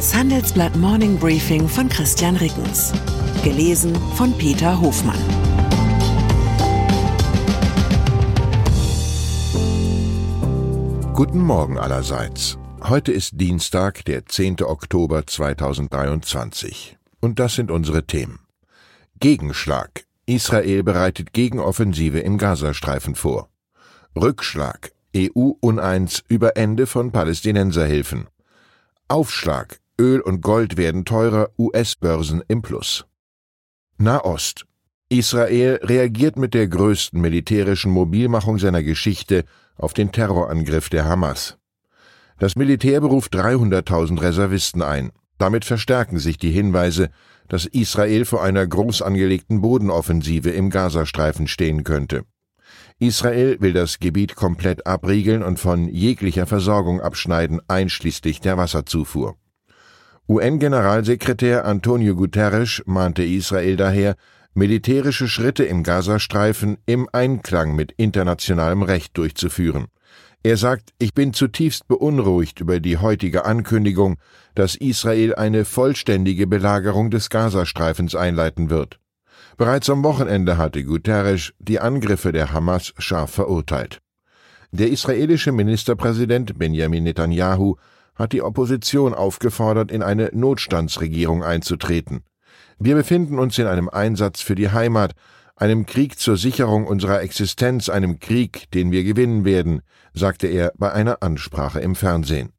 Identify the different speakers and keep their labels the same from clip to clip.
Speaker 1: Das Handelsblatt Morning Briefing von Christian Rickens. Gelesen von Peter Hofmann.
Speaker 2: Guten Morgen allerseits. Heute ist Dienstag, der 10. Oktober 2023. Und das sind unsere Themen. Gegenschlag. Israel bereitet Gegenoffensive im Gazastreifen vor. Rückschlag. EU uneins über Ende von Palästinenserhilfen. Aufschlag. Öl und Gold werden teurer, US-Börsen im Plus. Nahost. Israel reagiert mit der größten militärischen Mobilmachung seiner Geschichte auf den Terrorangriff der Hamas. Das Militär beruft 300.000 Reservisten ein. Damit verstärken sich die Hinweise, dass Israel vor einer groß angelegten Bodenoffensive im Gazastreifen stehen könnte. Israel will das Gebiet komplett abriegeln und von jeglicher Versorgung abschneiden, einschließlich der Wasserzufuhr. UN-Generalsekretär Antonio Guterres mahnte Israel daher, militärische Schritte im Gazastreifen im Einklang mit internationalem Recht durchzuführen. Er sagt, ich bin zutiefst beunruhigt über die heutige Ankündigung, dass Israel eine vollständige Belagerung des Gazastreifens einleiten wird. Bereits am Wochenende hatte Guterres die Angriffe der Hamas scharf verurteilt. Der israelische Ministerpräsident Benjamin Netanyahu hat die Opposition aufgefordert, in eine Notstandsregierung einzutreten. Wir befinden uns in einem Einsatz für die Heimat, einem Krieg zur Sicherung unserer Existenz, einem Krieg, den wir gewinnen werden, sagte er bei einer Ansprache im Fernsehen.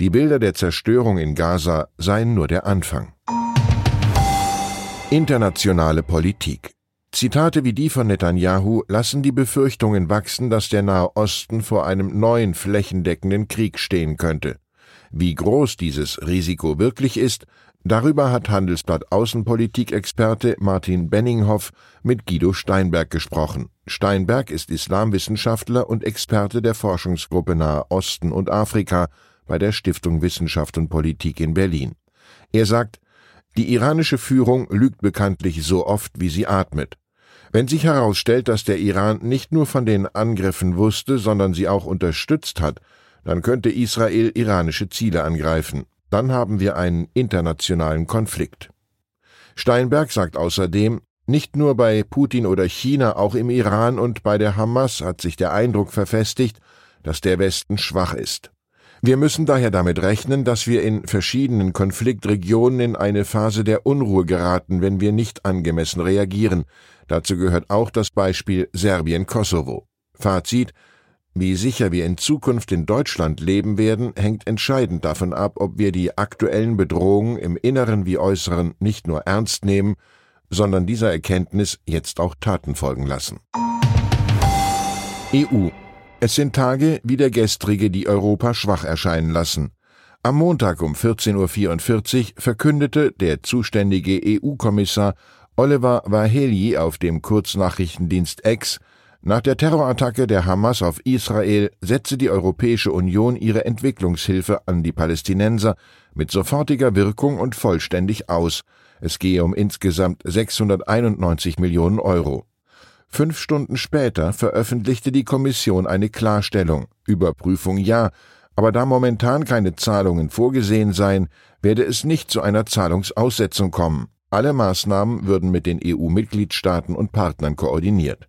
Speaker 2: Die Bilder der Zerstörung in Gaza seien nur der Anfang. Internationale Politik Zitate wie die von Netanyahu lassen die Befürchtungen wachsen, dass der Nahe Osten vor einem neuen flächendeckenden Krieg stehen könnte. Wie groß dieses Risiko wirklich ist, darüber hat Handelsblatt Außenpolitikexperte Martin Benninghoff mit Guido Steinberg gesprochen. Steinberg ist Islamwissenschaftler und Experte der Forschungsgruppe Nahe Osten und Afrika bei der Stiftung Wissenschaft und Politik in Berlin. Er sagt, die iranische Führung lügt bekanntlich so oft, wie sie atmet. Wenn sich herausstellt, dass der Iran nicht nur von den Angriffen wusste, sondern sie auch unterstützt hat, dann könnte Israel iranische Ziele angreifen. Dann haben wir einen internationalen Konflikt. Steinberg sagt außerdem, nicht nur bei Putin oder China, auch im Iran und bei der Hamas hat sich der Eindruck verfestigt, dass der Westen schwach ist. Wir müssen daher damit rechnen, dass wir in verschiedenen Konfliktregionen in eine Phase der Unruhe geraten, wenn wir nicht angemessen reagieren. Dazu gehört auch das Beispiel Serbien-Kosovo. Fazit wie sicher wir in Zukunft in Deutschland leben werden, hängt entscheidend davon ab, ob wir die aktuellen Bedrohungen im Inneren wie Äußeren nicht nur ernst nehmen, sondern dieser Erkenntnis jetzt auch Taten folgen lassen. EU es sind Tage wie der gestrige, die Europa schwach erscheinen lassen. Am Montag um 14.44 Uhr verkündete der zuständige EU-Kommissar Oliver Vaheli auf dem Kurznachrichtendienst X, nach der Terrorattacke der Hamas auf Israel setze die Europäische Union ihre Entwicklungshilfe an die Palästinenser mit sofortiger Wirkung und vollständig aus. Es gehe um insgesamt 691 Millionen Euro. Fünf Stunden später veröffentlichte die Kommission eine Klarstellung. Überprüfung ja, aber da momentan keine Zahlungen vorgesehen seien, werde es nicht zu einer Zahlungsaussetzung kommen. Alle Maßnahmen würden mit den EU-Mitgliedstaaten und Partnern koordiniert.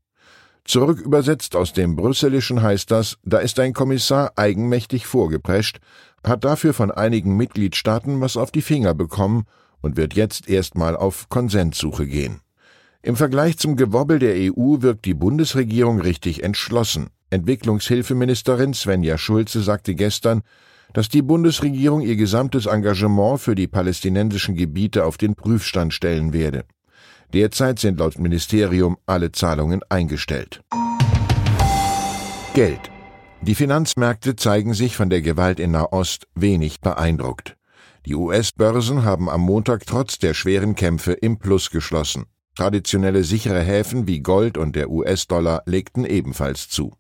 Speaker 2: Zurück übersetzt aus dem Brüsselischen heißt das, da ist ein Kommissar eigenmächtig vorgeprescht, hat dafür von einigen Mitgliedstaaten was auf die Finger bekommen und wird jetzt erstmal auf Konsenssuche gehen. Im Vergleich zum Gewobbel der EU wirkt die Bundesregierung richtig entschlossen. Entwicklungshilfeministerin Svenja Schulze sagte gestern, dass die Bundesregierung ihr gesamtes Engagement für die palästinensischen Gebiete auf den Prüfstand stellen werde. Derzeit sind laut Ministerium alle Zahlungen eingestellt. Geld. Die Finanzmärkte zeigen sich von der Gewalt in Nahost wenig beeindruckt. Die US-Börsen haben am Montag trotz der schweren Kämpfe im Plus geschlossen. Traditionelle sichere Häfen wie Gold und der US-Dollar legten ebenfalls zu.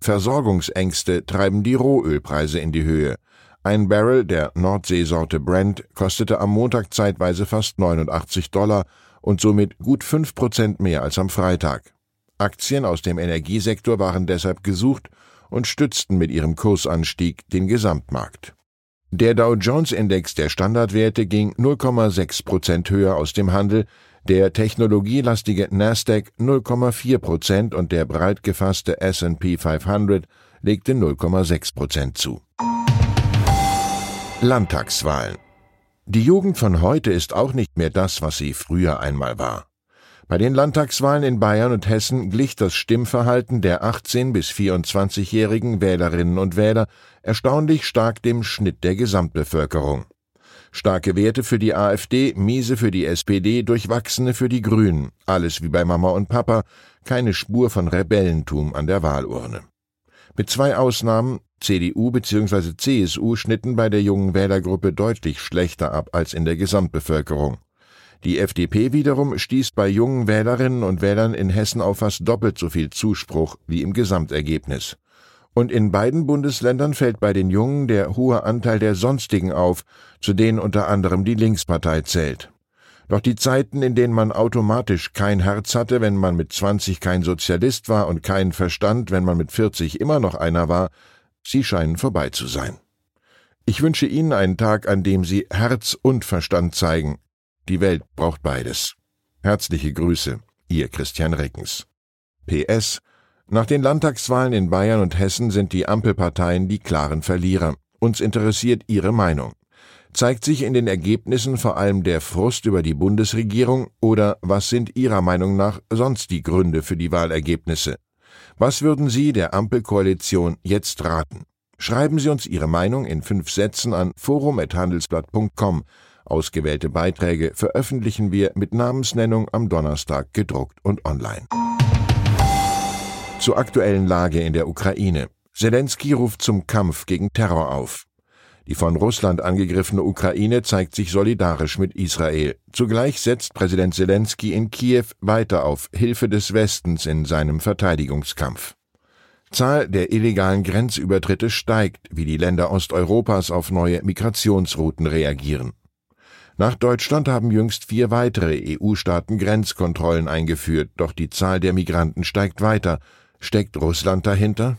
Speaker 2: Versorgungsängste treiben die Rohölpreise in die Höhe. Ein Barrel der Nordseesorte Brent kostete am Montag zeitweise fast 89 Dollar und somit gut fünf Prozent mehr als am Freitag. Aktien aus dem Energiesektor waren deshalb gesucht und stützten mit ihrem Kursanstieg den Gesamtmarkt. Der Dow Jones Index der Standardwerte ging 0,6 Prozent höher aus dem Handel, der technologielastige Nasdaq 0,4 Prozent und der breit gefasste S&P 500 legte 0,6 Prozent zu. Landtagswahlen Die Jugend von heute ist auch nicht mehr das, was sie früher einmal war. Bei den Landtagswahlen in Bayern und Hessen glich das Stimmverhalten der 18 bis 24-jährigen Wählerinnen und Wähler erstaunlich stark dem Schnitt der Gesamtbevölkerung. Starke Werte für die AfD, miese für die SPD, durchwachsene für die Grünen. Alles wie bei Mama und Papa, keine Spur von Rebellentum an der Wahlurne. Mit zwei Ausnahmen, CDU bzw. CSU schnitten bei der jungen Wählergruppe deutlich schlechter ab als in der Gesamtbevölkerung. Die FDP wiederum stieß bei jungen Wählerinnen und Wählern in Hessen auf fast doppelt so viel Zuspruch wie im Gesamtergebnis. Und in beiden Bundesländern fällt bei den Jungen der hohe Anteil der Sonstigen auf, zu denen unter anderem die Linkspartei zählt. Doch die Zeiten, in denen man automatisch kein Herz hatte, wenn man mit 20 kein Sozialist war und keinen Verstand, wenn man mit 40 immer noch einer war, sie scheinen vorbei zu sein. Ich wünsche Ihnen einen Tag, an dem Sie Herz und Verstand zeigen, die Welt braucht beides. Herzliche Grüße, Ihr Christian Reckens. PS Nach den Landtagswahlen in Bayern und Hessen sind die Ampelparteien die klaren Verlierer. Uns interessiert Ihre Meinung. Zeigt sich in den Ergebnissen vor allem der Frust über die Bundesregierung oder was sind Ihrer Meinung nach sonst die Gründe für die Wahlergebnisse? Was würden Sie der Ampelkoalition jetzt raten? Schreiben Sie uns Ihre Meinung in fünf Sätzen an forum.handelsblatt.com Ausgewählte Beiträge veröffentlichen wir mit Namensnennung am Donnerstag gedruckt und online. Zur aktuellen Lage in der Ukraine. Zelensky ruft zum Kampf gegen Terror auf. Die von Russland angegriffene Ukraine zeigt sich solidarisch mit Israel. Zugleich setzt Präsident Zelensky in Kiew weiter auf Hilfe des Westens in seinem Verteidigungskampf. Zahl der illegalen Grenzübertritte steigt, wie die Länder Osteuropas auf neue Migrationsrouten reagieren. Nach Deutschland haben jüngst vier weitere EU-Staaten Grenzkontrollen eingeführt, doch die Zahl der Migranten steigt weiter. Steckt Russland dahinter?